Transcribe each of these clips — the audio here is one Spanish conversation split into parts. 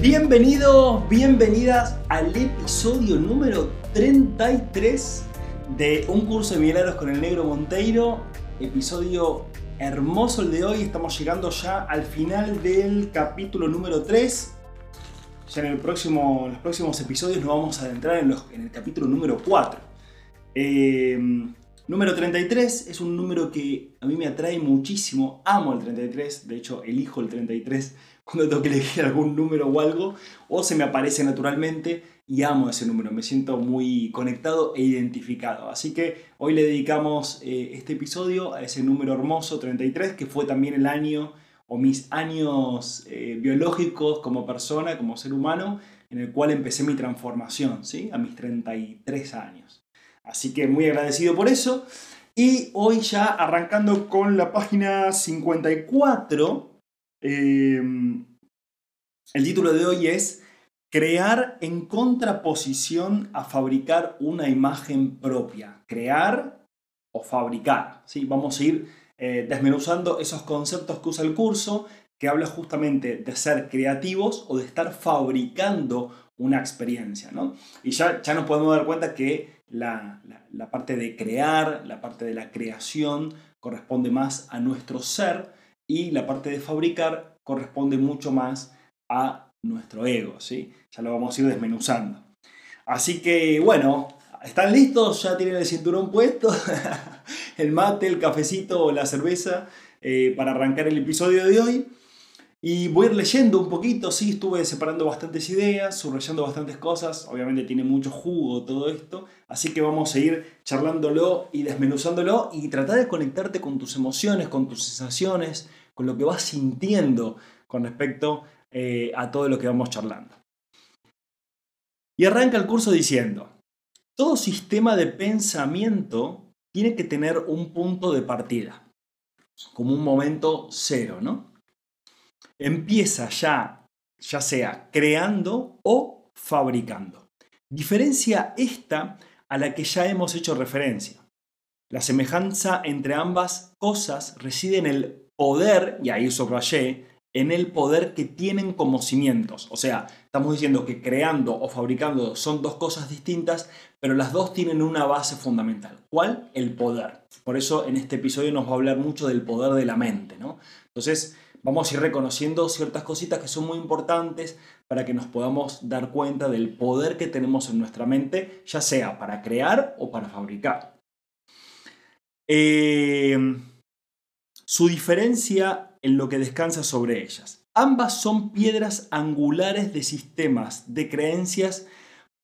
Bienvenidos, bienvenidas al episodio número 33 de Un curso de milagros con el negro Monteiro. Episodio hermoso el de hoy. Estamos llegando ya al final del capítulo número 3. Ya en, el próximo, los próximos episodios nos vamos a adentrar en, en el capítulo número 4. Eh, número 33 es un número que a mí me atrae muchísimo. Amo el 33, de hecho elijo el 33 cuando tengo que elegir algún número o algo, o se me aparece naturalmente y amo ese número, me siento muy conectado e identificado. Así que hoy le dedicamos eh, este episodio a ese número hermoso 33, que fue también el año o mis años eh, biológicos como persona, como ser humano, en el cual empecé mi transformación, ¿sí? A mis 33 años. Así que muy agradecido por eso. Y hoy ya arrancando con la página 54, Em, el título de hoy es Crear en contraposición a fabricar una imagen propia. Crear o fabricar. ¿sí? Vamos a ir eh, desmenuzando esos conceptos que usa el curso, que habla justamente de ser creativos o de estar fabricando una experiencia. ¿no? Y ya, ya nos podemos dar cuenta que la, la parte de crear, la parte de la creación, corresponde más a nuestro ser y la parte de fabricar corresponde mucho más a nuestro ego, ¿sí? Ya lo vamos a ir desmenuzando. Así que bueno, ¿están listos? ¿Ya tienen el cinturón puesto? el mate, el cafecito o la cerveza eh, para arrancar el episodio de hoy. Y voy a ir leyendo un poquito, sí, estuve separando bastantes ideas, subrayando bastantes cosas, obviamente tiene mucho jugo todo esto, así que vamos a ir charlándolo y desmenuzándolo y tratar de conectarte con tus emociones, con tus sensaciones, con lo que vas sintiendo con respecto eh, a todo lo que vamos charlando. Y arranca el curso diciendo, todo sistema de pensamiento tiene que tener un punto de partida, como un momento cero, ¿no? Empieza ya, ya sea creando o fabricando. Diferencia esta a la que ya hemos hecho referencia. La semejanza entre ambas cosas reside en el poder, y ahí subrayé, en el poder que tienen como cimientos. O sea, estamos diciendo que creando o fabricando son dos cosas distintas, pero las dos tienen una base fundamental. ¿Cuál? El poder. Por eso en este episodio nos va a hablar mucho del poder de la mente, ¿no? Entonces, vamos a ir reconociendo ciertas cositas que son muy importantes para que nos podamos dar cuenta del poder que tenemos en nuestra mente, ya sea para crear o para fabricar. Eh, su diferencia en lo que descansa sobre ellas. Ambas son piedras angulares de sistemas, de creencias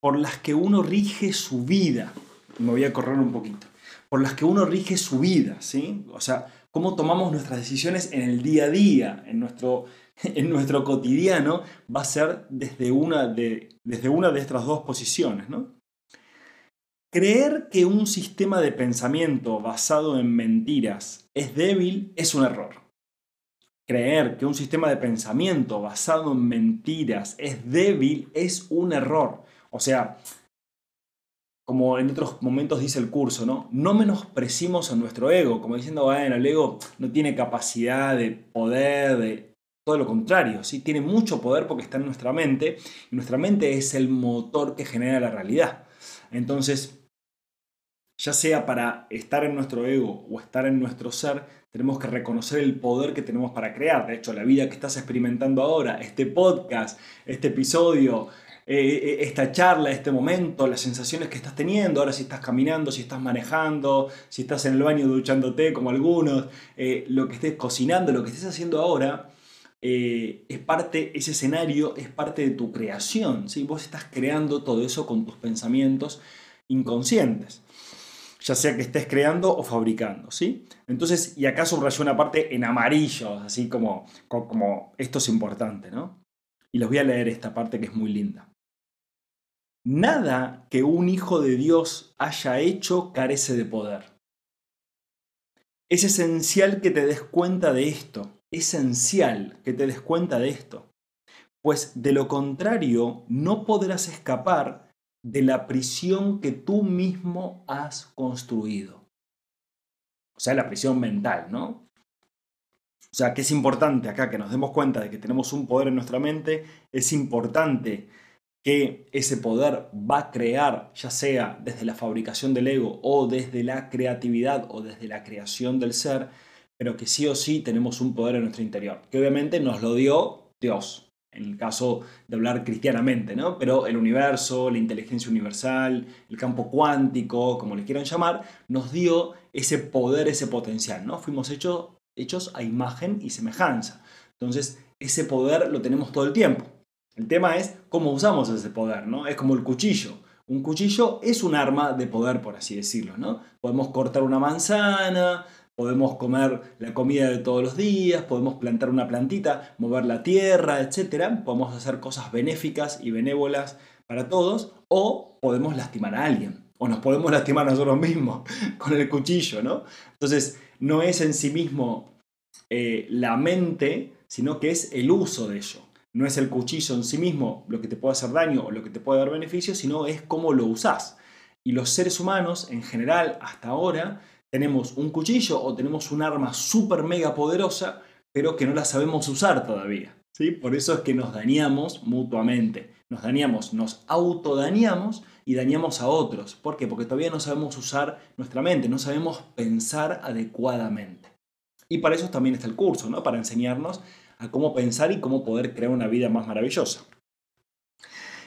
por las que uno rige su vida. Me voy a correr un poquito. Por las que uno rige su vida, ¿sí? O sea, cómo tomamos nuestras decisiones en el día a día, en nuestro, en nuestro cotidiano, va a ser desde una de, desde una de estas dos posiciones, ¿no? Creer que un sistema de pensamiento basado en mentiras es débil es un error. Creer que un sistema de pensamiento basado en mentiras es débil es un error. O sea, como en otros momentos dice el curso, ¿no? No menosprecimos a nuestro ego, como diciendo, bueno, el ego no tiene capacidad de poder, de todo lo contrario, ¿sí? Tiene mucho poder porque está en nuestra mente y nuestra mente es el motor que genera la realidad. Entonces, ya sea para estar en nuestro ego o estar en nuestro ser, tenemos que reconocer el poder que tenemos para crear. De hecho, la vida que estás experimentando ahora, este podcast, este episodio, eh, eh, esta charla, este momento, las sensaciones que estás teniendo, ahora si estás caminando, si estás manejando, si estás en el baño duchándote como algunos, eh, lo que estés cocinando, lo que estés haciendo ahora, es parte, ese escenario es parte de tu creación. ¿sí? Vos estás creando todo eso con tus pensamientos inconscientes ya sea que estés creando o fabricando, ¿sí? Entonces, y acá subrayó una parte en amarillo, así como, como esto es importante, ¿no? Y les voy a leer esta parte que es muy linda. Nada que un hijo de Dios haya hecho carece de poder. Es esencial que te des cuenta de esto, esencial que te des cuenta de esto, pues de lo contrario no podrás escapar de la prisión que tú mismo has construido. O sea, la prisión mental, ¿no? O sea, que es importante acá que nos demos cuenta de que tenemos un poder en nuestra mente, es importante que ese poder va a crear, ya sea desde la fabricación del ego o desde la creatividad o desde la creación del ser, pero que sí o sí tenemos un poder en nuestro interior, que obviamente nos lo dio Dios, en el caso de hablar cristianamente, ¿no? Pero el universo, la inteligencia universal, el campo cuántico, como le quieran llamar, nos dio ese poder, ese potencial, ¿no? Fuimos hechos, hechos a imagen y semejanza. Entonces, ese poder lo tenemos todo el tiempo. El tema es cómo usamos ese poder, ¿no? Es como el cuchillo. Un cuchillo es un arma de poder, por así decirlo, ¿no? Podemos cortar una manzana, podemos comer la comida de todos los días, podemos plantar una plantita, mover la tierra, etc. Podemos hacer cosas benéficas y benévolas para todos, o podemos lastimar a alguien, o nos podemos lastimar nosotros mismos con el cuchillo, ¿no? Entonces, no es en sí mismo eh, la mente, sino que es el uso de ello no es el cuchillo en sí mismo lo que te puede hacer daño o lo que te puede dar beneficio, sino es cómo lo usás. Y los seres humanos, en general, hasta ahora, tenemos un cuchillo o tenemos un arma súper mega poderosa, pero que no la sabemos usar todavía. ¿sí? Por eso es que nos dañamos mutuamente. Nos dañamos, nos autodañamos y dañamos a otros. ¿Por qué? Porque todavía no sabemos usar nuestra mente, no sabemos pensar adecuadamente. Y para eso también está el curso, ¿no? Para enseñarnos a cómo pensar y cómo poder crear una vida más maravillosa.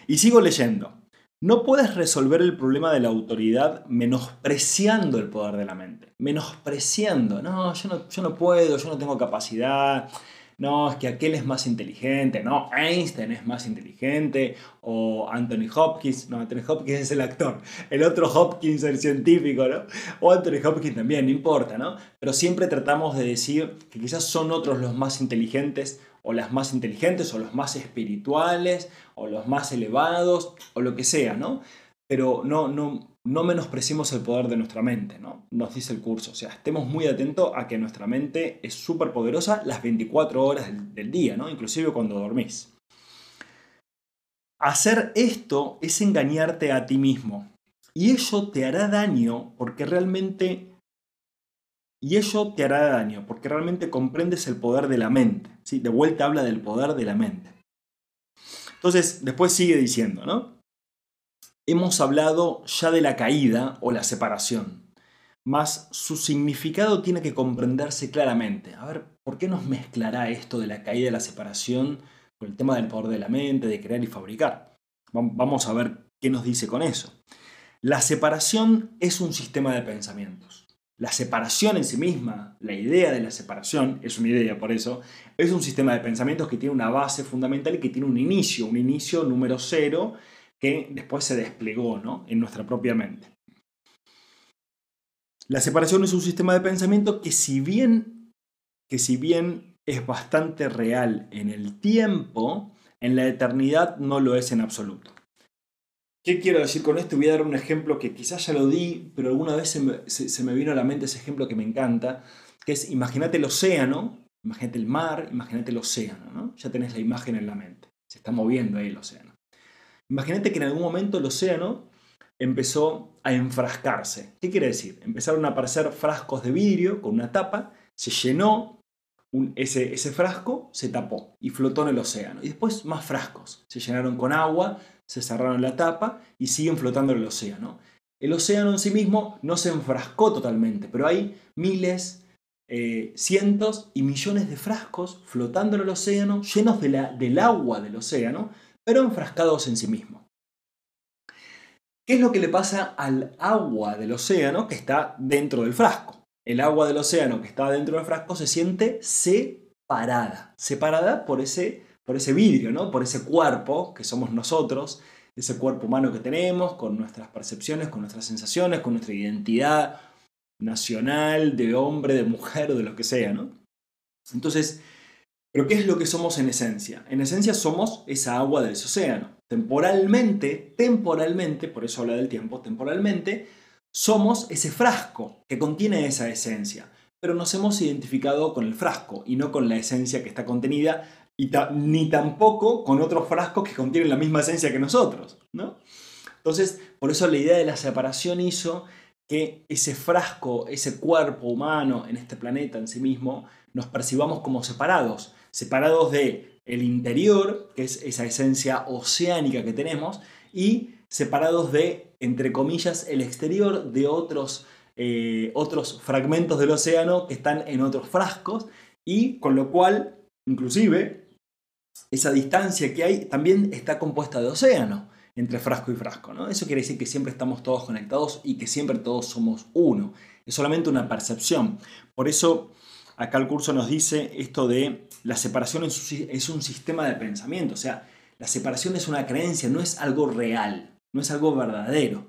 Y sigo leyendo. No puedes resolver el problema de la autoridad menospreciando el poder de la mente. Menospreciando. No, yo no, yo no puedo, yo no tengo capacidad no, es que aquel es más inteligente, no, Einstein es más inteligente, o Anthony Hopkins, no, Anthony Hopkins es el actor, el otro Hopkins, el científico, ¿no? O Anthony Hopkins también, no importa, ¿no? Pero siempre tratamos de decir que quizás son otros los más inteligentes, o las más inteligentes, o los más espirituales, o los más elevados, o lo que sea, ¿no? Pero no, no, no menospreciemos el poder de nuestra mente, ¿no? Nos dice el curso. O sea, estemos muy atentos a que nuestra mente es súper poderosa las 24 horas del, del, día, ¿no? Inclusive cuando dormís. Hacer esto es engañarte a ti mismo. Y ello te hará daño porque realmente... Y ello te hará daño porque realmente comprendes el poder de la mente. ¿sí? De vuelta habla del poder de la mente. Entonces, después sigue diciendo, ¿no? hemos hablado ya de la caída o la separación, mas su significado tiene que comprenderse claramente. A ver, ¿por qué nos mezclará esto de la caída y la separación con el tema del poder de la mente, de crear y fabricar? Vamos a ver qué nos dice con eso. La separación es un sistema de pensamientos. La separación en sí misma, la idea de la separación, es una idea por eso, es un sistema de pensamientos que tiene una base fundamental y que tiene un inicio, un inicio número cero, que después se desplegó ¿no? en nuestra propia mente. La separación es un sistema de pensamiento que si bien, que si bien es bastante real en el tiempo, en la eternidad no lo es en absoluto. ¿Qué quiero decir con esto? Voy a dar un ejemplo que quizás ya lo di, pero alguna vez se me, vino a la mente ese ejemplo que me encanta, que es imagínate el océano, imagínate el mar, imagínate el océano, ¿no? Ya tenés la imagen en la mente, se está moviendo ahí el océano. Imagínate que en algún momento el océano empezó a enfrascarse. ¿Qué quiere decir? Empezaron a aparecer frascos de vidrio con una tapa, se llenó ese, ese frasco, se tapó y flotó en el océano. Y después más frascos, se llenaron con agua, se cerraron la tapa y siguen flotando en el océano. El océano en sí mismo no se enfrascó totalmente, pero hay miles, eh, cientos y millones de frascos flotando en el océano, llenos de la, del agua del océano, pero enfrascados en sí mismo. ¿Qué es lo que le pasa al agua del océano que está dentro del frasco? El agua del océano que está dentro del frasco se siente separada, separada por ese, por ese vidrio, ¿no? por ese cuerpo que somos nosotros, ese cuerpo humano que tenemos, con nuestras percepciones, con nuestras sensaciones, con nuestra identidad nacional, de hombre, de mujer, de lo que sea. ¿no? Entonces, pero ¿qué es lo que somos en esencia? En esencia somos esa agua del océano. Temporalmente, temporalmente, por eso habla del tiempo, temporalmente, somos ese frasco que contiene esa esencia, pero nos hemos identificado con el frasco y no con la esencia que está contenida y ni tampoco con otros frascos que contienen la misma esencia que nosotros, ¿no? Entonces, por eso la idea de la separación hizo que ese frasco, ese cuerpo humano en este planeta en sí mismo, nos percibamos como separados, separados de el interior, que es esa esencia oceánica que tenemos, y separados de, entre comillas, el exterior de otros, eh, otros fragmentos del océano que están en otros frascos, y con lo cual, inclusive, esa distancia que hay también está compuesta de océano entre frasco y frasco. ¿no? Eso quiere decir que siempre estamos todos conectados y que siempre todos somos uno. Es solamente una percepción. Por eso acá el curso nos dice esto de la separación es un sistema de pensamiento. O sea, la separación es una creencia, no es algo real, no es algo verdadero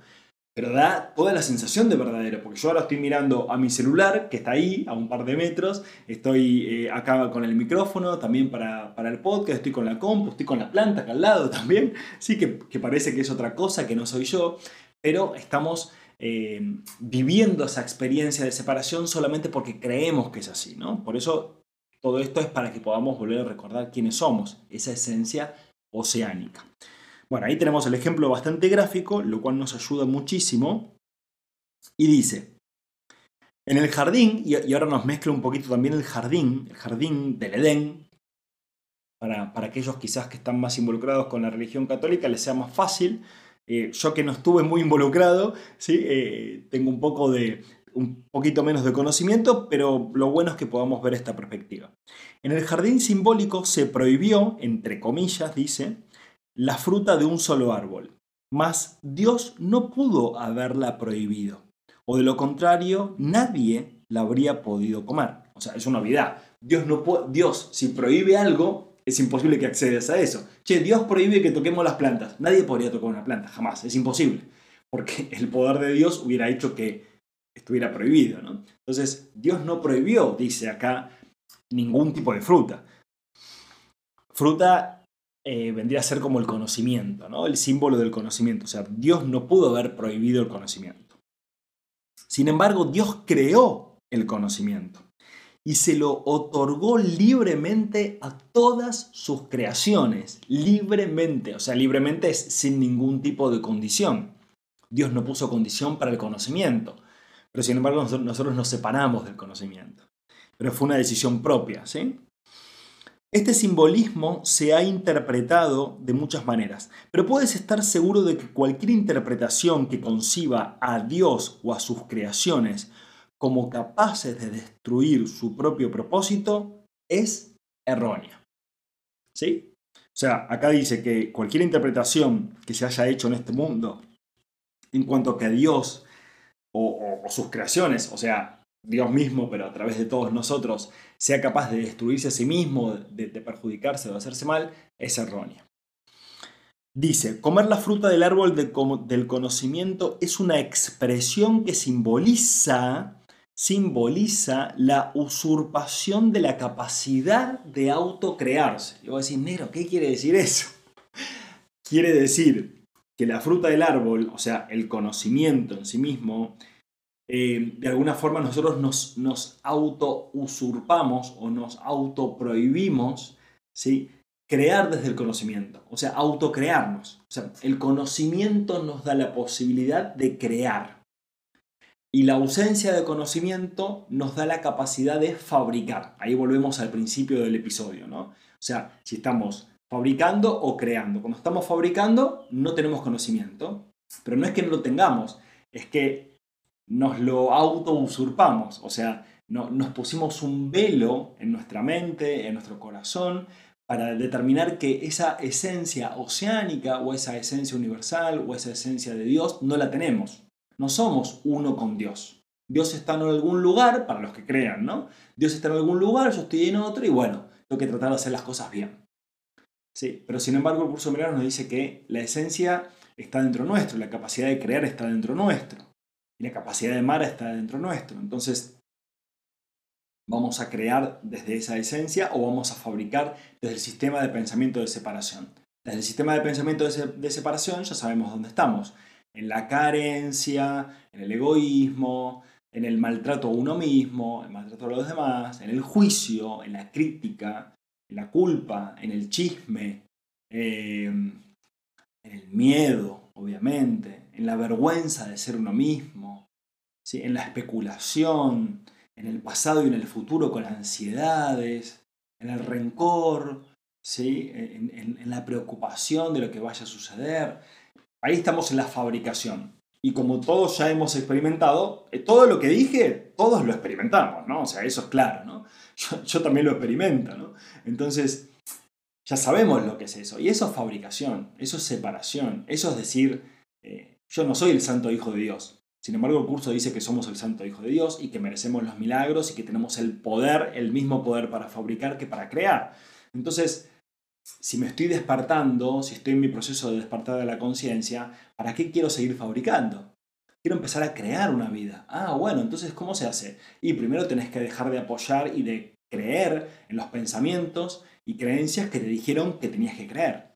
pero da toda la sensación de verdadero, porque yo ahora estoy mirando a mi celular, que está ahí, a un par de metros, estoy eh, acá con el micrófono también para, el podcast, estoy con la compu, estoy con la planta acá al lado también, sí que, parece que es otra cosa, que no soy yo, pero estamos eh, viviendo esa experiencia de separación solamente porque creemos que es así, ¿no? Por eso todo esto es para que podamos volver a recordar quiénes somos, esa esencia oceánica. Bueno, ahí tenemos el ejemplo bastante gráfico, lo cual nos ayuda muchísimo. Y dice, en el jardín, y ahora nos mezcla un poquito también el jardín, el jardín del Edén, para, aquellos quizás que están más involucrados con la religión católica les sea más fácil. Eh, yo que no estuve muy involucrado, ¿sí? Eh, tengo un poco de, un poquito menos de conocimiento, pero lo bueno es que podamos ver esta perspectiva. En el jardín simbólico se prohibió, entre comillas, dice, la fruta de un solo árbol, mas Dios no pudo haberla prohibido, o de lo contrario, nadie la habría podido comer. O sea, es una novedad. Dios, no Dios, si prohíbe algo, es imposible que accedas a eso. Che, Dios prohíbe que toquemos las plantas. Nadie podría tocar una planta, jamás, es imposible. Porque el poder de Dios hubiera hecho que estuviera prohibido. ¿no? Entonces, Dios no prohibió, dice acá, ningún tipo de fruta. Fruta eh, vendría a ser como el conocimiento, ¿no? el símbolo del conocimiento. O sea, Dios no pudo haber prohibido el conocimiento. Sin embargo, Dios creó el conocimiento y se lo otorgó libremente a todas sus creaciones, libremente, o sea, libremente es sin ningún tipo de condición. Dios no puso condición para el conocimiento, pero sin embargo nosotros nos separamos del conocimiento. Pero fue una decisión propia, ¿sí? Este simbolismo se ha interpretado de muchas maneras, pero puedes estar seguro de que cualquier interpretación que conciba a Dios o a sus creaciones como capaces de destruir su propio propósito es errónea. ¿Sí? O sea, acá dice que cualquier interpretación que se haya hecho en este mundo en cuanto a que Dios o, o sus creaciones, o sea, Dios mismo, pero a través de todos nosotros, sea capaz de destruirse a sí mismo, de, perjudicarse o de hacerse mal, es errónea. Dice, comer la fruta del árbol del conocimiento es una expresión que simboliza, simboliza la usurpación de la capacidad de autocrearse. Y voy a decir, Nero, ¿qué quiere decir eso? Quiere decir que la fruta del árbol, o sea, el conocimiento en sí mismo, eh, de alguna forma nosotros nos, nos auto-usurpamos o nos auto-prohibimos ¿sí? crear desde el conocimiento, o sea, autocrearnos. O sea, el conocimiento nos da la posibilidad de crear. Y la ausencia de conocimiento nos da la capacidad de fabricar. Ahí volvemos al principio del episodio, ¿no? O sea, si estamos fabricando o creando. Cuando estamos fabricando, no tenemos conocimiento. Pero no es que no lo tengamos, es que nos lo auto-usurpamos, o sea, no, nos pusimos un velo en nuestra mente, en nuestro corazón, para determinar que esa esencia oceánica o esa esencia universal o esa esencia de Dios no la tenemos. No somos uno con Dios. Dios está en algún lugar, para los que crean, ¿no? Dios está en algún lugar, yo estoy en otro y bueno, tengo que tratar de hacer las cosas bien. Sí, pero sin embargo el curso Milagros nos dice que la esencia está dentro nuestro, la capacidad de crear está dentro nuestro y la capacidad de mar está dentro nuestro. Entonces, vamos a crear desde esa esencia o vamos a fabricar desde el sistema de pensamiento de separación. Desde el sistema de pensamiento de, separación ya sabemos dónde estamos. En la carencia, en el egoísmo, en el maltrato a uno mismo, el maltrato a los demás, en el juicio, en la crítica, en la culpa, en el chisme, eh, en el miedo, obviamente, en la vergüenza de ser uno mismo, ¿sí? en la especulación, en el pasado y en el futuro con ansiedades, en el rencor, ¿sí? en, la preocupación de lo que vaya a suceder. Ahí estamos en la fabricación. Y como todos ya hemos experimentado, eh, todo lo que dije, todos lo experimentamos, ¿no? O sea, eso es claro, ¿no? Yo, también lo experimento, ¿no? Entonces, ya sabemos lo que es eso. Y eso es fabricación, eso es separación, eso es decir, eh, yo no soy el santo hijo de Dios. Sin embargo, el curso dice que somos el santo hijo de Dios y que merecemos los milagros y que tenemos el poder, el mismo poder para fabricar que para crear. Entonces, si me estoy despertando, si estoy en mi proceso de despertar de la conciencia, ¿para qué quiero seguir fabricando? Quiero empezar a crear una vida. Ah, bueno, entonces, ¿cómo se hace? Y primero tenés que dejar de apoyar y de creer en los pensamientos y creencias que te dijeron que tenías que creer.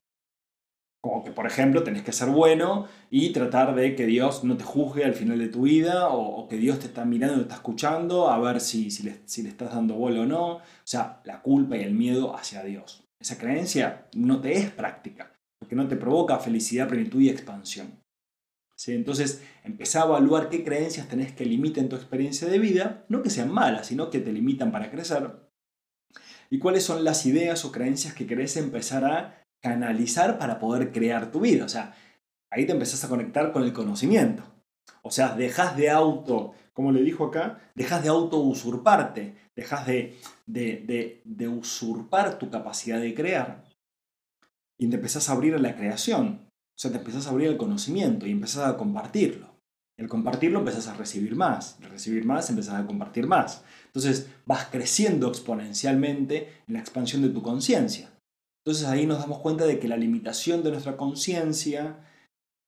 Como que, por ejemplo, tenés que ser bueno y tratar de que Dios no te juzgue al final de tu vida o, que Dios te está mirando, te está escuchando, a ver si, si, le, si le estás dando bola o no. O sea, la culpa y el miedo hacia Dios. Esa creencia no te es práctica, porque no te provoca felicidad, plenitud y expansión. ¿Sí? Entonces, empezá a evaluar qué creencias tenés que limiten tu experiencia de vida, no que sean malas, sino que te limitan para crecer. Y cuáles son las ideas o creencias que querés empezar a canalizar para poder crear tu vida. O sea, ahí te empezás a conectar con el conocimiento. O sea, dejas de auto, como le dijo acá, dejas de auto usurparte, dejas de, usurpar tu capacidad de crear y te empezás a abrir a la creación. O sea, te empezás a abrir al conocimiento y empezás a compartirlo. Y al compartirlo empezás a recibir más. Recibir más empezás a compartir más. Entonces vas creciendo exponencialmente en la expansión de tu conciencia. Entonces ahí nos damos cuenta de que la limitación de nuestra conciencia,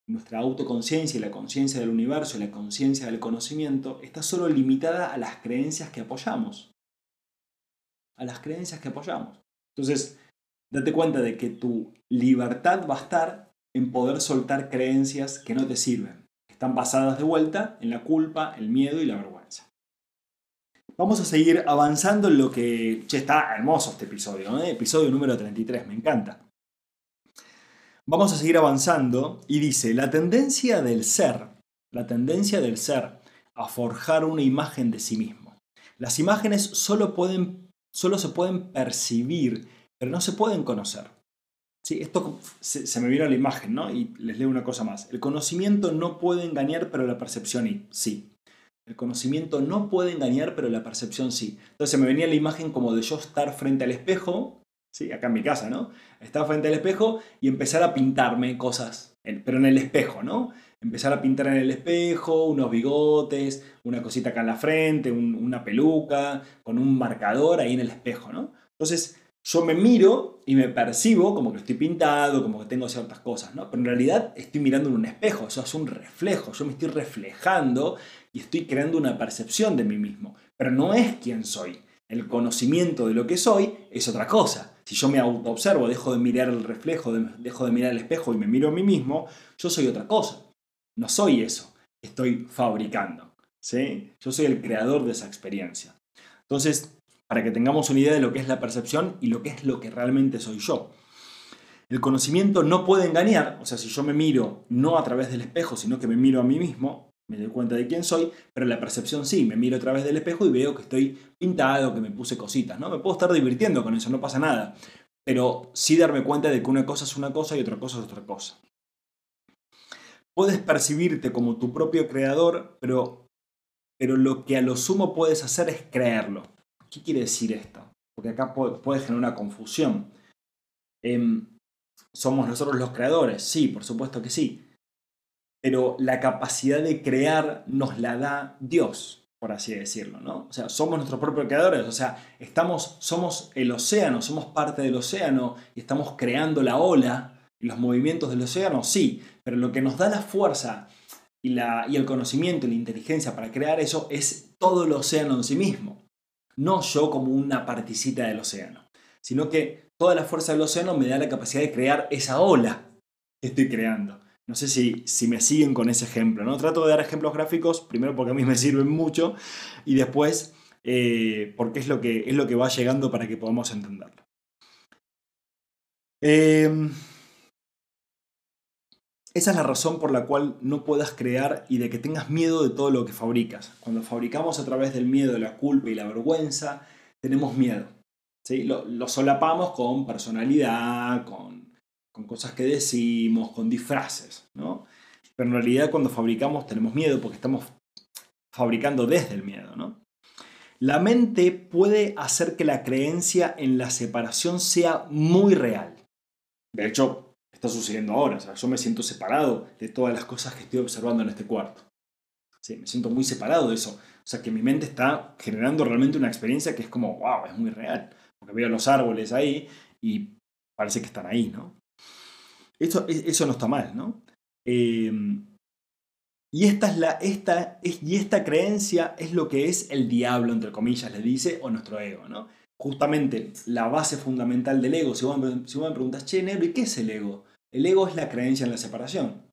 nuestra autoconciencia y la conciencia del universo y la conciencia del conocimiento está solo limitada a las creencias que apoyamos. A las creencias que apoyamos. Entonces, date cuenta de que tu libertad va a estar en poder soltar creencias que no te sirven, que están basadas de vuelta en la culpa, el miedo y la vergüenza. Vamos a seguir avanzando en lo que... Che, está hermoso este episodio, ¿eh? episodio número 33, me encanta. Vamos a seguir avanzando y dice, la tendencia del ser, la tendencia del ser a forjar una imagen de sí mismo. Las imágenes solo, pueden, solo se pueden percibir, pero no se pueden conocer. Sí, esto se, me vino la imagen, ¿no? Y les leo una cosa más. El conocimiento no puede engañar, pero la percepción sí. El conocimiento no puede engañar, pero la percepción sí. Entonces me venía la imagen como de yo estar frente al espejo, ¿sí? acá en mi casa, ¿no? Estar frente al espejo y empezar a pintarme cosas, pero en el espejo, ¿no? Empezar a pintar en el espejo, unos bigotes, una cosita acá en la frente, una peluca, con un marcador ahí en el espejo, ¿no? Entonces yo me miro y me percibo como que estoy pintado, como que tengo ciertas cosas, ¿no? Pero en realidad estoy mirando en un espejo, eso es un reflejo, yo me estoy reflejando y estoy creando una percepción de mí mismo, pero no es quien soy. El conocimiento de lo que soy es otra cosa. Si yo me autoobservo, dejo de mirar el reflejo, dejo de mirar el espejo y me miro a mí mismo, yo soy otra cosa. No soy eso, estoy fabricando. ¿sí? Yo soy el creador de esa experiencia. Entonces, para que tengamos una idea de lo que es la percepción y lo que es lo que realmente soy yo. El conocimiento no puede engañar, o sea, si yo me miro no a través del espejo, sino que me miro a mí mismo, me doy cuenta de quién soy, pero la percepción sí, me miro a través del espejo y veo que estoy pintado, que me puse cositas, ¿no? Me puedo estar divirtiendo con eso, no pasa nada, pero sí darme cuenta de que una cosa es una cosa y otra cosa es otra cosa. Puedes percibirte como tu propio creador, pero, pero lo que a lo sumo puedes hacer es creerlo. ¿Qué quiere decir esto? Porque acá puede, generar una confusión. Em, ¿Somos nosotros los creadores? Sí, por supuesto que sí. Pero la capacidad de crear nos la da Dios, por así decirlo, ¿no? O sea, somos nuestros propios creadores, o sea, estamos, somos el océano, somos parte del océano y estamos creando la ola y los movimientos del océano, sí, pero lo que nos da la fuerza y, la, y el conocimiento y la inteligencia para crear eso es todo el océano en sí mismo no yo como una particita del océano, sino que toda la fuerza del océano me da la capacidad de crear esa ola que estoy creando. No sé si, si me siguen con ese ejemplo, ¿no? Trato de dar ejemplos gráficos, primero porque a mí me sirven mucho y después eh, porque es lo, que, es lo que va llegando para que podamos entenderlo. Em, esa es la razón por la cual no puedas crear y de que tengas miedo de todo lo que fabricas. Cuando fabricamos a través del miedo, la culpa y la vergüenza, tenemos miedo. ¿sí? Lo, solapamos con personalidad, con, con, cosas que decimos, con disfraces. ¿no? Pero en realidad cuando fabricamos tenemos miedo porque estamos fabricando desde el miedo. ¿no? La mente puede hacer que la creencia en la separación sea muy real. De hecho, está sucediendo ahora. yo me siento separado de todas las cosas que estoy observando en este cuarto. Sí, me siento muy separado de eso. O sea, que mi mente está generando realmente una experiencia que es como, wow, es muy real. Porque veo los árboles ahí y parece que están ahí, ¿no? Eso, eso no está mal, ¿no? Eh, y esta, es la, esta, y esta creencia es lo que es el diablo, entre comillas, le dice, o nuestro ego, ¿no? Justamente la base fundamental del ego, si vos, me preguntas, che, Negro, ¿y qué es el ego? El ego es la creencia en la separación.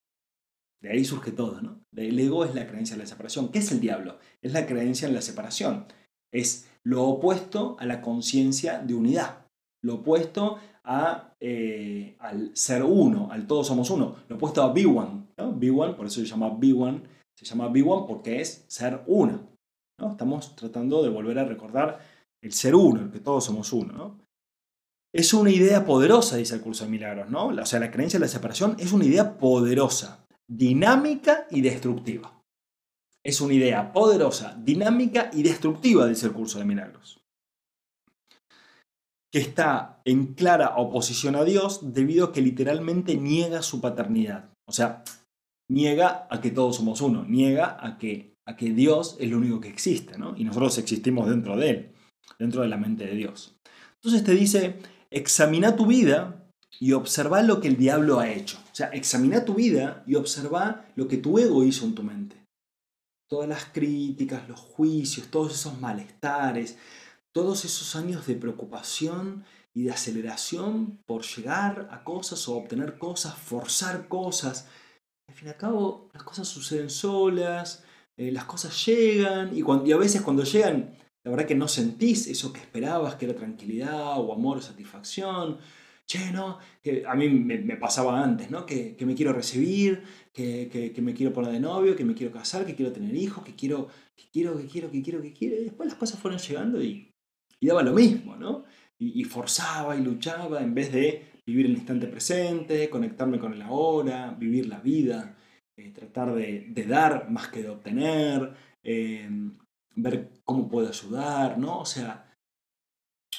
De ahí surge todo, ¿no? El ego es la creencia en la separación. ¿Qué es el diablo? Es la creencia en la separación. Es lo opuesto a la conciencia de unidad. Lo opuesto a, eh, al ser uno, al todos somos uno. Lo opuesto a Be One. ¿no? One, por eso se llama Be One. Se llama Be One porque es ser uno. ¿no? Estamos tratando de volver a recordar el ser uno, el que todos somos uno. ¿no? Es una idea poderosa, dice el curso de milagros. ¿no? O sea, la creencia de la separación es una idea poderosa, dinámica y destructiva. Es una idea poderosa, dinámica y destructiva, dice el curso de milagros que está en clara oposición a Dios debido a que literalmente niega su paternidad. O sea, niega a que todos somos uno, niega a que, a que Dios es lo único que existe, ¿no? Y nosotros existimos dentro de Él, dentro de la mente de Dios. Entonces te dice, examina tu vida y observa lo que el diablo ha hecho. O sea, examina tu vida y observa lo que tu ego hizo en tu mente. Todas las críticas, los juicios, todos esos malestares, todos esos años de preocupación y de aceleración por llegar a cosas o obtener cosas, forzar cosas. Al fin y al cabo, las cosas suceden solas, eh, las cosas llegan y, a veces cuando llegan, la verdad que no sentís eso que esperabas, que era tranquilidad o amor o satisfacción. Che, no, que a mí me, pasaba antes, ¿no? Que, me quiero recibir, que, que, me quiero poner de novio, que me quiero casar, que quiero tener hijos, que quiero, que quiero, que quiero, que quiero, que quiero. Y después las cosas fueron llegando y y daba lo mismo, ¿no? Y, forzaba y luchaba en vez de vivir el instante presente, conectarme con el ahora, vivir la vida, eh, tratar de, dar más que de obtener, eh, ver cómo puedo ayudar, ¿no? O sea,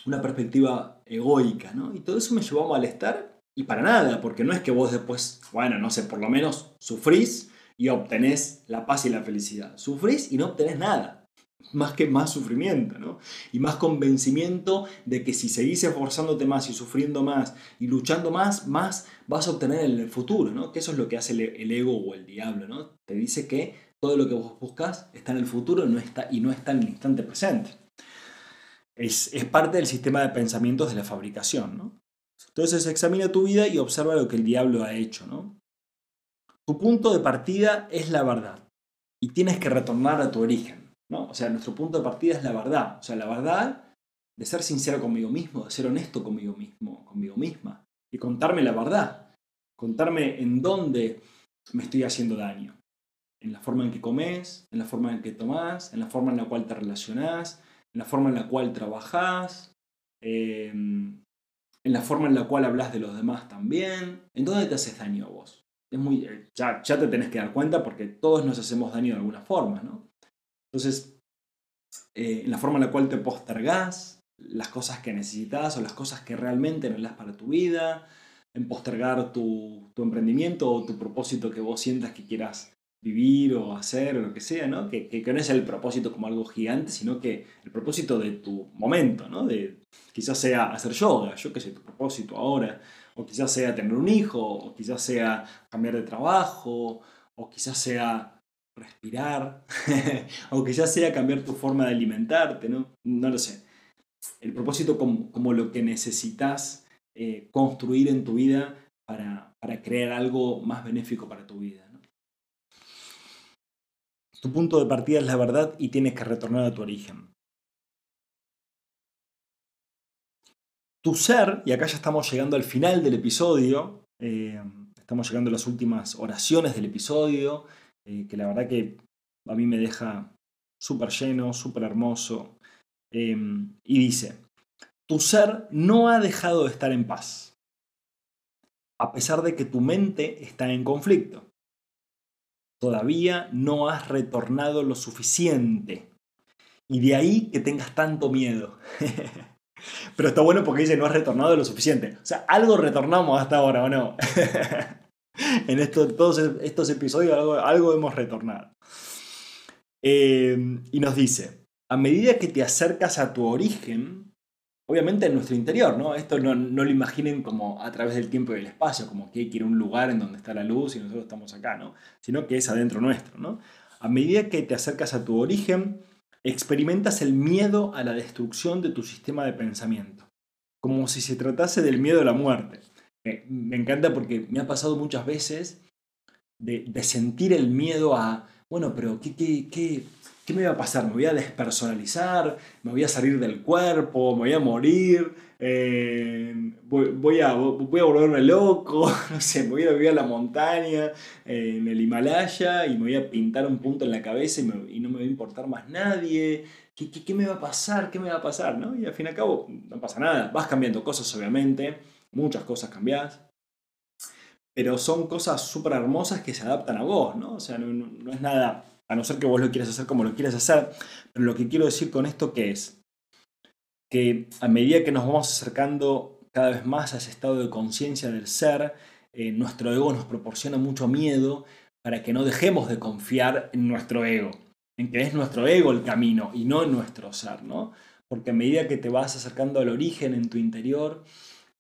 una perspectiva egoica, ¿no? Y todo eso me llevó a malestar y para nada, porque no es que vos después, bueno, no sé, por lo menos sufrís y obtenés la paz y la felicidad. Sufrís y no obtenés nada más que más sufrimiento, ¿no? Y más convencimiento de que si seguís esforzándote más y sufriendo más y luchando más, más vas a obtener en el futuro, ¿no? Que eso es lo que hace el, ego o el diablo, ¿no? Te dice que todo lo que vos buscas está en el futuro no está, y no está en el instante presente. Es, es parte del sistema de pensamientos de la fabricación, ¿no? Entonces examina tu vida y observa lo que el diablo ha hecho, ¿no? Tu punto de partida es la verdad y tienes que retornar a tu origen. ¿No? O sea, nuestro punto de partida es la verdad. O sea, la verdad de ser sincero conmigo mismo, de ser honesto conmigo mismo, conmigo misma. Y contarme la verdad. Contarme en dónde me estoy haciendo daño. En la forma en que comes, en la forma en que tomás, en la forma en la cual te relacionás, en la forma en la cual trabajás, em, en la forma en la cual hablas de los demás también. ¿En dónde te haces daño vos? Es muy, eh, ya, ya te tenés que dar cuenta porque todos nos hacemos daño de alguna forma, ¿no? Entonces, eh, la forma en la cual te postergás las cosas que necesitas o las cosas que realmente necesitas para tu vida, en postergar tu, emprendimiento o tu propósito que vos sientas que quieras vivir o hacer o lo que sea, ¿no? Que, que, no es el propósito como algo gigante, sino que el propósito de tu momento, ¿no? De, quizás sea hacer yoga, yo qué sé, tu propósito ahora, o quizás sea tener un hijo, o quizás sea cambiar de trabajo, o quizás sea respirar, o ya sea cambiar tu forma de alimentarte, ¿no? No lo sé. El propósito como, como lo que necesitas eh, construir en tu vida para, crear algo más benéfico para tu vida. Tu punto de partida es la verdad y tienes que retornar a tu origen. Tu ser, y acá ya estamos llegando al final del episodio, eh, estamos llegando a las últimas oraciones del episodio, eh, que la verdad que a mí me deja súper lleno, súper hermoso. Em, y dice, tu ser no ha dejado de estar en paz, a pesar de que tu mente está en conflicto. Todavía no has retornado lo suficiente. Y de ahí que tengas tanto miedo. Pero está bueno porque dice no has retornado lo suficiente. O sea, algo retornamos hasta ahora, ¿o no? en esto, todos estos episodios algo, hemos retornado. Eh, y nos dice, a medida que te acercas a tu origen, obviamente en nuestro interior, ¿no? Esto no, lo imaginen como a través del tiempo y del espacio, como que hay un lugar en donde está la luz y nosotros estamos acá, ¿no? Sino que es adentro nuestro, ¿no? A medida que te acercas a tu origen, experimentas el miedo a la destrucción de tu sistema de pensamiento, como si se tratase del miedo a la muerte. Me, encanta porque me ha pasado muchas veces de, sentir el miedo a, bueno, pero ¿qué, qué, qué, ¿qué me va a pasar? ¿Me voy a despersonalizar? ¿Me voy a salir del cuerpo? ¿Me voy a morir? Eh, voy, a, voy a volverme loco, no sé, me voy a vivir a la montaña, eh, en el Himalaya, y me voy a pintar un punto en la cabeza y, no me va a importar más nadie. ¿Qué, ¿Qué, me va a pasar? ¿Qué me va a pasar? ¿no? Y al fin y al cabo, no pasa nada. Vas cambiando cosas, obviamente, muchas cosas cambias, pero son cosas súper hermosas que se adaptan a vos, ¿no? O sea, no, no es nada a no ser que vos lo quieras hacer como lo quieras hacer, pero lo que quiero decir con esto que es que a medida que nos vamos acercando cada vez más a ese estado de conciencia del ser, eh, nuestro ego nos proporciona mucho miedo para que no dejemos de confiar en nuestro ego, en que es nuestro ego el camino y no en nuestro ser, ¿no? Porque a medida que te vas acercando al origen en tu interior,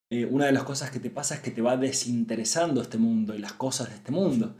eh, una de las cosas que te pasa es que te va desinteresando este mundo y las cosas de este mundo.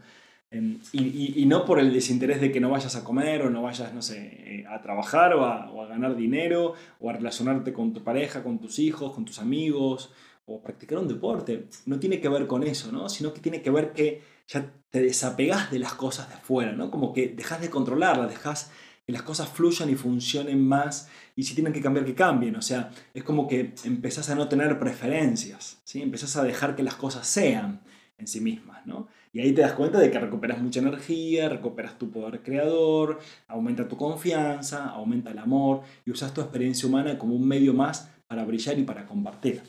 Em, y, no por el desinterés de que no vayas a comer o no vayas, no sé, eh, a trabajar o a, ganar dinero o a relacionarte con tu pareja, con tus hijos, con tus amigos o practicar un deporte. No tiene que ver con eso, ¿no? Sino que tiene que ver que ya te desapegas de las cosas de afuera, ¿no? Como que dejas de controlarlas, dejas que las cosas fluyan y funcionen más y si tienen que cambiar, que cambien. O sea, es como que empezás a no tener preferencias, ¿sí? Empezás a dejar que las cosas sean en sí mismas, ¿no? Y ahí te das cuenta de que recuperas mucha energía, recuperas tu poder creador, aumenta tu confianza, aumenta el amor y usas tu experiencia humana como un medio más para brillar y para compartir.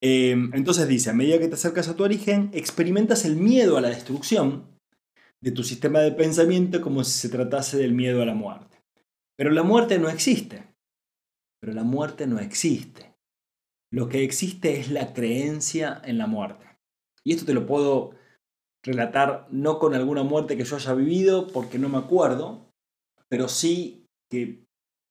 Em, entonces dice, a medida que te acercas a tu origen, experimentas el miedo a la destrucción de tu sistema de pensamiento como si se tratase del miedo a la muerte. Pero la muerte no existe. Pero la muerte no existe. Lo que existe es la creencia en la muerte. Y esto te lo puedo relatar no con alguna muerte que yo haya vivido, porque no me acuerdo, pero sí que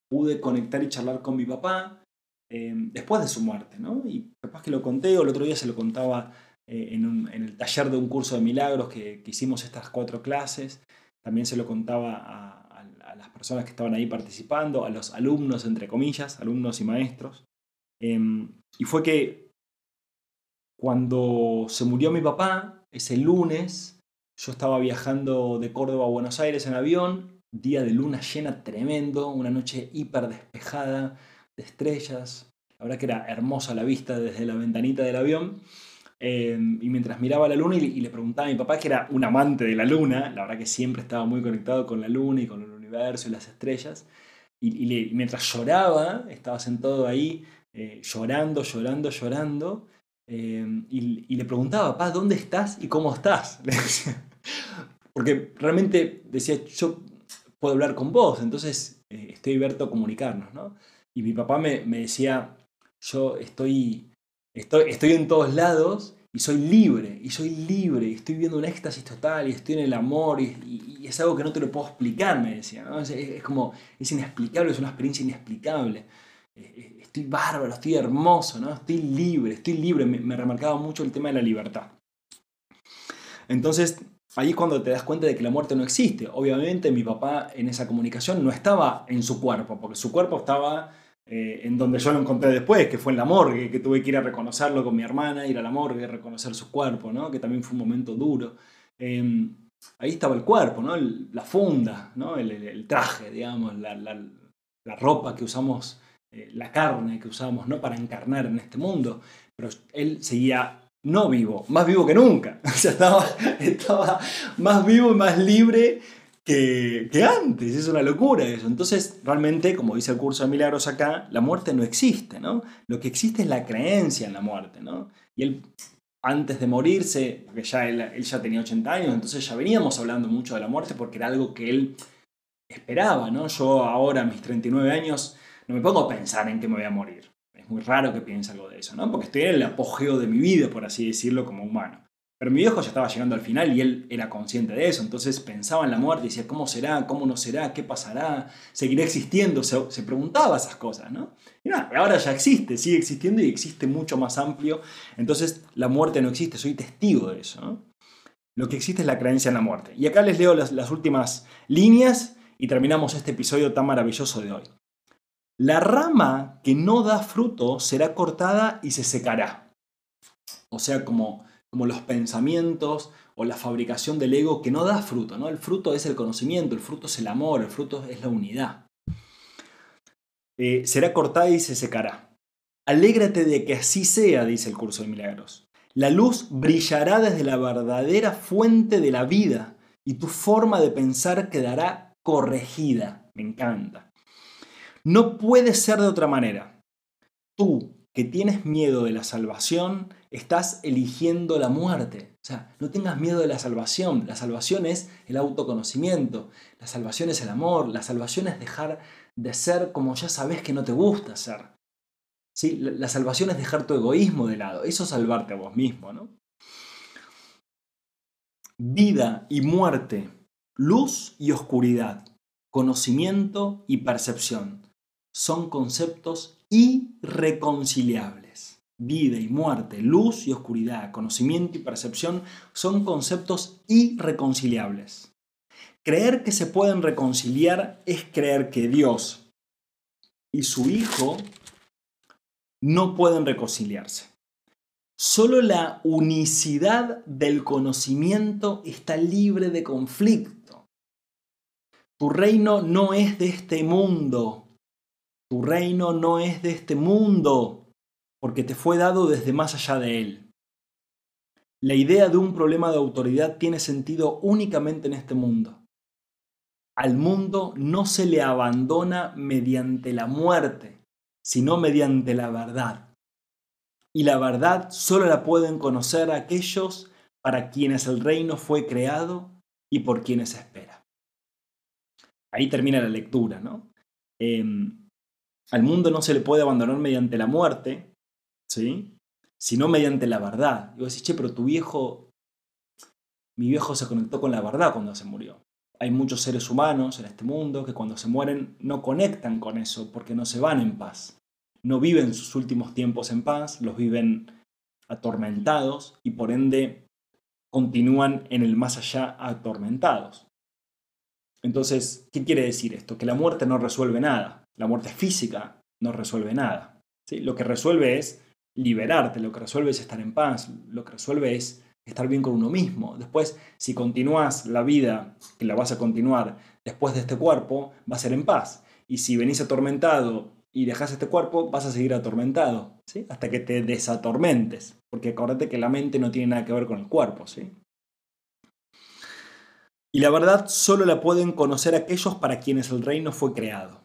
pude conectar y charlar con mi papá eh, después de su muerte, ¿no? Y capaz que lo conté, o el otro día se lo contaba eh, en, el taller de un curso de milagros que, hicimos estas cuatro clases, también se lo contaba a, las personas que estaban ahí participando, a los alumnos, entre comillas, alumnos y maestros. Em, y fue que cuando se murió mi papá, ese lunes, yo estaba viajando de Córdoba a Buenos Aires en avión, día de luna llena tremendo, una noche hiper despejada de estrellas. La verdad que era hermosa la vista desde la ventanita del avión. Em, y mientras miraba la luna y, le preguntaba a mi papá, que era un amante de la luna, la verdad que siempre estaba muy conectado con la luna y con el universo y las estrellas, y, mientras lloraba, estaba sentado ahí eh, llorando, llorando, llorando, Em, y, le preguntaba, papá, ¿dónde estás y cómo estás? Porque realmente decía, yo puedo hablar con vos, entonces eh, estoy abierto a comunicarnos, ¿no? Y mi papá me, decía, yo estoy, estoy, estoy en todos lados y soy libre, y soy libre, y estoy viviendo un éxtasis total, y estoy en el amor, y, es algo que no te lo puedo explicar, me decía, ¿no? es, como, es inexplicable, es una experiencia inexplicable. Estoy bárbaro, estoy hermoso, ¿no? estoy libre, estoy libre. Me, remarcaba mucho el tema de la libertad. Entonces, ahí es cuando te das cuenta de que la muerte no existe. Obviamente mi papá en esa comunicación no estaba en su cuerpo, porque su cuerpo estaba eh, en donde yo lo encontré después, que fue en la morgue, que tuve que ir a reconocerlo con mi hermana, ir a la morgue, reconocer su cuerpo, ¿no? que también fue un momento duro. Em, ahí estaba el cuerpo, ¿no? la funda, ¿no? el, traje, digamos, la, la, ropa que usamos, eh, la carne que usamos ¿no? para encarnar en este mundo. Pero él seguía no vivo, más vivo que nunca. O sea, estaba, estaba más vivo y más libre que, antes. Es una locura eso. Entonces, realmente, como dice el curso de milagros acá, la muerte no existe, ¿no? Lo que existe es la creencia en la muerte, ¿no? Y él, antes de morirse, porque ya él, ya tenía 80 años, entonces ya veníamos hablando mucho de la muerte porque era algo que él esperaba, ¿no? Yo ahora, a mis 39 años, no me pongo a pensar en que me voy a morir. Es muy raro que piense algo de eso, ¿no? Porque estoy en el apogeo de mi vida, por así decirlo, como humano. Pero mi viejo ya estaba llegando al final y él era consciente de eso, entonces pensaba en la muerte y decía, ¿cómo será? ¿Cómo no será? ¿Qué pasará? ¿Seguirá existiendo? Se, preguntaba esas cosas, ¿no? Y nada, ahora ya existe, sigue existiendo y existe mucho más amplio, entonces la muerte no existe, soy testigo de eso, ¿no? Lo que existe es la creencia en la muerte. Y acá les leo las, las últimas líneas y terminamos este episodio tan maravilloso de hoy. La rama que no da fruto será cortada y se secará. O sea, como como los pensamientos o la fabricación del ego que no da fruto, ¿no? El fruto es el conocimiento, el fruto es el amor, el fruto es la unidad. Eh, será cortada y se secará. Alégrate de que así sea, dice el curso de milagros. La luz brillará desde la verdadera fuente de la vida y tu forma de pensar quedará corregida. Me encanta. No puede ser de otra manera. Tú, que tienes miedo de la salvación, estás eligiendo la muerte. O sea, no tengas miedo de la salvación. La salvación es el autoconocimiento. La salvación es el amor. La salvación es dejar de ser como ya sabes que no te gusta ser. ¿Sí? La salvación es dejar tu egoísmo de lado. Eso es salvarte a vos mismo. ¿no? Vida y muerte. Luz y oscuridad. Conocimiento y percepción. Son conceptos irreconciliables. Vida y muerte, luz y oscuridad, conocimiento y percepción son conceptos irreconciliables. Creer que se pueden reconciliar es creer que Dios y su Hijo no pueden reconciliarse. Solo la unicidad del conocimiento está libre de conflicto. Tu reino no es de este mundo, tu reino no es de este mundo, porque te fue dado desde más allá de él. La idea de un problema de autoridad tiene sentido únicamente en este mundo. Al mundo no se le abandona mediante la muerte, sino mediante la verdad. Y la verdad solo la pueden conocer aquellos para quienes el reino fue creado y por quienes espera. Ahí termina la lectura, ¿no? Em, al mundo no se le puede abandonar mediante la muerte, ¿sí? sino mediante la verdad. Y vos decís, che, pero tu viejo, mi viejo se conectó con la verdad cuando se murió. Hay muchos seres humanos en este mundo que cuando se mueren no conectan con eso porque no se van en paz. No viven sus últimos tiempos en paz, los viven atormentados y por ende continúan en el más allá atormentados. Entonces, ¿qué quiere decir esto? Que la muerte no resuelve nada. La muerte física no resuelve nada. Lo que resuelve es liberarte, lo que resuelve es estar en paz, lo que resuelve es estar bien con uno mismo. Después, si continúas la vida, que la vas a continuar después de este cuerpo, va a ser en paz. Y si venís atormentado y dejas este cuerpo, vas a seguir atormentado, hasta que te desatormentes. Porque acuérdate que la mente no tiene nada que ver con el cuerpo. ¿sí? Y la verdad solo la pueden conocer aquellos para quienes el reino fue creado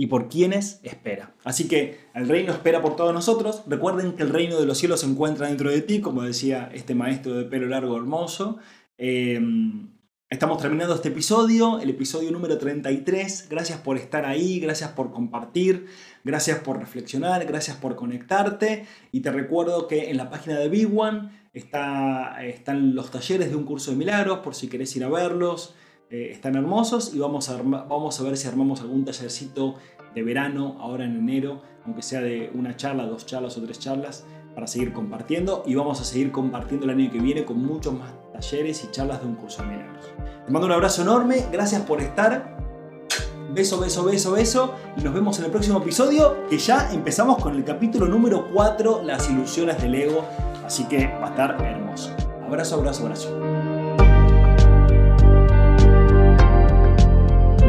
y por quienes espera. Así que el reino espera por todos nosotros. Recuerden que el reino de los cielos se encuentra dentro de ti, como decía este maestro de pelo largo hermoso. Em, estamos terminando este episodio, el episodio número 33. Gracias por estar ahí, gracias por compartir, gracias por reflexionar, gracias por conectarte. Y te recuerdo que en la página de Big One está, están los talleres de un curso de milagros, por si querés ir a verlos. Eh, están hermosos y vamos a, vamos a ver si armamos algún tallercito de verano ahora en enero, aunque sea de una charla, dos charlas o tres charlas, para seguir compartiendo y vamos a seguir compartiendo el año que viene con muchos más talleres y charlas de un curso de milagros. Te mando un abrazo enorme, gracias por estar beso, beso, beso, beso. Y nos vemos en el próximo episodio, que ya empezamos con el capítulo número 4, las ilusiones del ego. Así que va a estar hermoso. Abrazo, abrazo, abrazo.